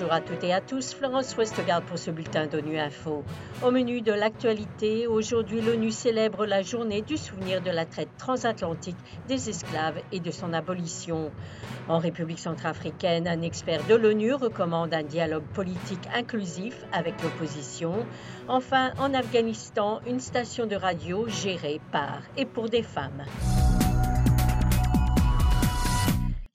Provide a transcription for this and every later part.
Bonjour à toutes et à tous, Florence Westgard pour ce bulletin d'ONU Info. Au menu de l'actualité, aujourd'hui l'ONU célèbre la journée du souvenir de la traite transatlantique des esclaves et de son abolition. En République centrafricaine, un expert de l'ONU recommande un dialogue politique inclusif avec l'opposition. Enfin, en Afghanistan, une station de radio gérée par et pour des femmes.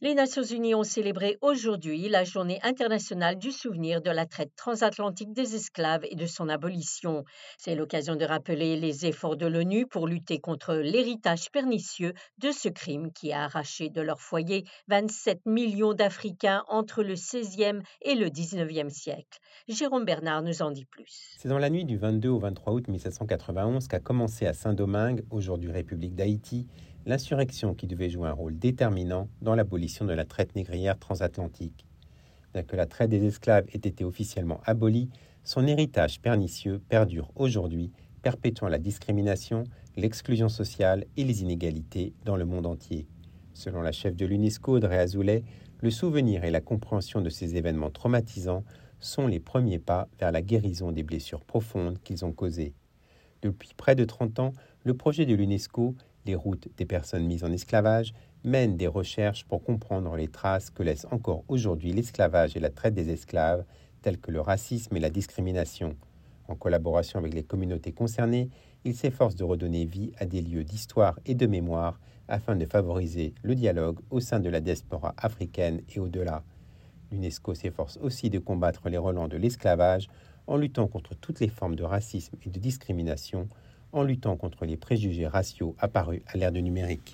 Les Nations Unies ont célébré aujourd'hui la journée internationale du souvenir de la traite transatlantique des esclaves et de son abolition. C'est l'occasion de rappeler les efforts de l'ONU pour lutter contre l'héritage pernicieux de ce crime qui a arraché de leur foyer 27 millions d'Africains entre le XVIe et le XIXe siècle. Jérôme Bernard nous en dit plus. C'est dans la nuit du 22 au 23 août 1791 qu'a commencé à Saint-Domingue, aujourd'hui République d'Haïti, l'insurrection qui devait jouer un rôle déterminant dans l'abolition de la traite négrière transatlantique. Bien que la traite des esclaves ait été officiellement abolie, son héritage pernicieux perdure aujourd'hui, perpétuant la discrimination, l'exclusion sociale et les inégalités dans le monde entier. Selon la chef de l'UNESCO, Audrey Azoulay, le souvenir et la compréhension de ces événements traumatisants sont les premiers pas vers la guérison des blessures profondes qu'ils ont causées. Depuis près de 30 ans, le projet de l'UNESCO les routes des personnes mises en esclavage mènent des recherches pour comprendre les traces que laisse encore aujourd'hui l'esclavage et la traite des esclaves, tels que le racisme et la discrimination. En collaboration avec les communautés concernées, il s'efforce de redonner vie à des lieux d'histoire et de mémoire afin de favoriser le dialogue au sein de la diaspora africaine et au-delà. L'UNESCO s'efforce aussi de combattre les relents de l'esclavage en luttant contre toutes les formes de racisme et de discrimination en luttant contre les préjugés raciaux apparus à l'ère du numérique.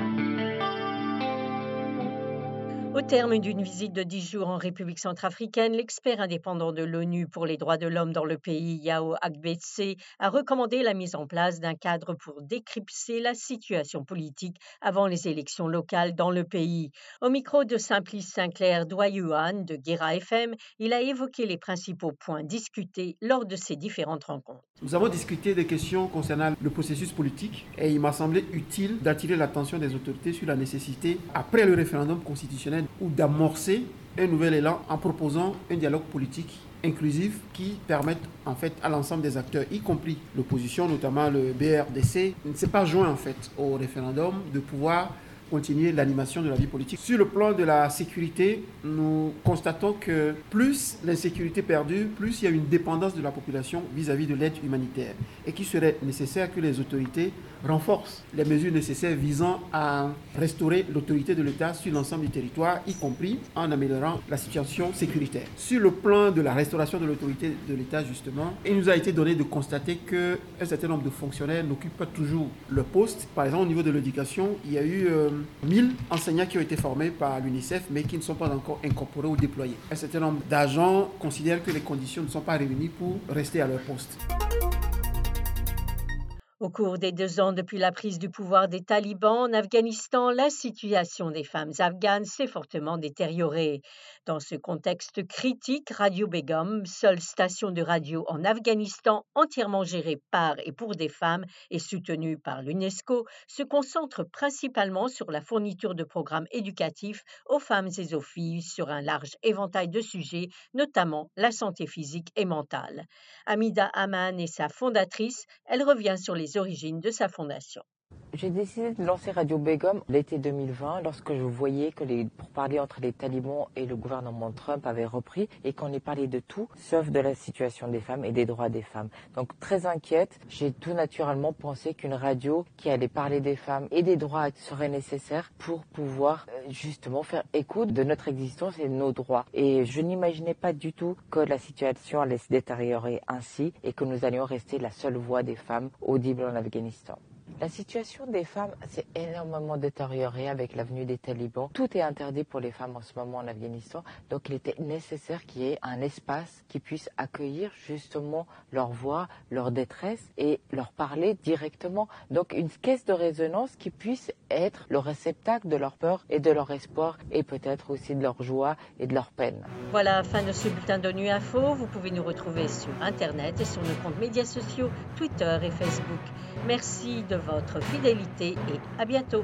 Au terme d'une visite de dix jours en République centrafricaine, l'expert indépendant de l'ONU pour les droits de l'homme dans le pays, Yao Agbetse, a recommandé la mise en place d'un cadre pour décrypter la situation politique avant les élections locales dans le pays. Au micro de Simplice Sinclair Doyuan de Guéra FM, il a évoqué les principaux points discutés lors de ces différentes rencontres. Nous avons discuté des questions concernant le processus politique et il m'a semblé utile d'attirer l'attention des autorités sur la nécessité, après le référendum constitutionnel, ou d'amorcer un nouvel élan en proposant un dialogue politique inclusif qui permette en fait à l'ensemble des acteurs, y compris l'opposition, notamment le BRDC, ne s'est pas joint en fait au référendum, de pouvoir continuer l'animation de la vie politique. Sur le plan de la sécurité, nous constatons que plus l'insécurité perdure, plus il y a une dépendance de la population vis-à-vis de l'aide humanitaire et qu'il serait nécessaire que les autorités renforcent les mesures nécessaires visant à restaurer l'autorité de l'État sur l'ensemble du territoire, y compris en améliorant la situation sécuritaire. Sur le plan de la restauration de l'autorité de l'État, justement, il nous a été donné de constater qu'un certain nombre de fonctionnaires n'occupent pas toujours le poste. Par exemple, au niveau de l'éducation, il y a eu euh, 1000 enseignants qui ont été formés par l'UNICEF, mais qui ne sont pas encore incorporés ou déployés. Un certain nombre d'agents considèrent que les conditions ne sont pas réunies pour rester à leur poste. Au cours des deux ans depuis la prise du pouvoir des talibans en Afghanistan, la situation des femmes afghanes s'est fortement détériorée. Dans ce contexte critique, Radio Begum, seule station de radio en Afghanistan entièrement gérée par et pour des femmes et soutenue par l'UNESCO, se concentre principalement sur la fourniture de programmes éducatifs aux femmes et aux filles sur un large éventail de sujets, notamment la santé physique et mentale. Amida Aman est sa fondatrice. Elle revient sur les origines de sa fondation. J'ai décidé de lancer Radio Begum l'été 2020 lorsque je voyais que les pourparlers entre les talibans et le gouvernement Trump avaient repris et qu'on y parlait de tout sauf de la situation des femmes et des droits des femmes. Donc très inquiète, j'ai tout naturellement pensé qu'une radio qui allait parler des femmes et des droits serait nécessaire pour pouvoir euh, justement faire écoute de notre existence et de nos droits. Et je n'imaginais pas du tout que la situation allait se détériorer ainsi et que nous allions rester la seule voix des femmes audible en Afghanistan. La situation des femmes s'est énormément détériorée avec la venue des talibans. Tout est interdit pour les femmes en ce moment en Afghanistan. Donc il était nécessaire qu'il y ait un espace qui puisse accueillir justement leur voix, leur détresse et leur parler directement. Donc une caisse de résonance qui puisse être le réceptacle de leur peur et de leur espoir et peut-être aussi de leur joie et de leur peine. Voilà, fin de ce bulletin d'ONU Info. Vous pouvez nous retrouver sur Internet et sur nos comptes médias sociaux, Twitter et Facebook. Merci de votre fidélité et à bientôt.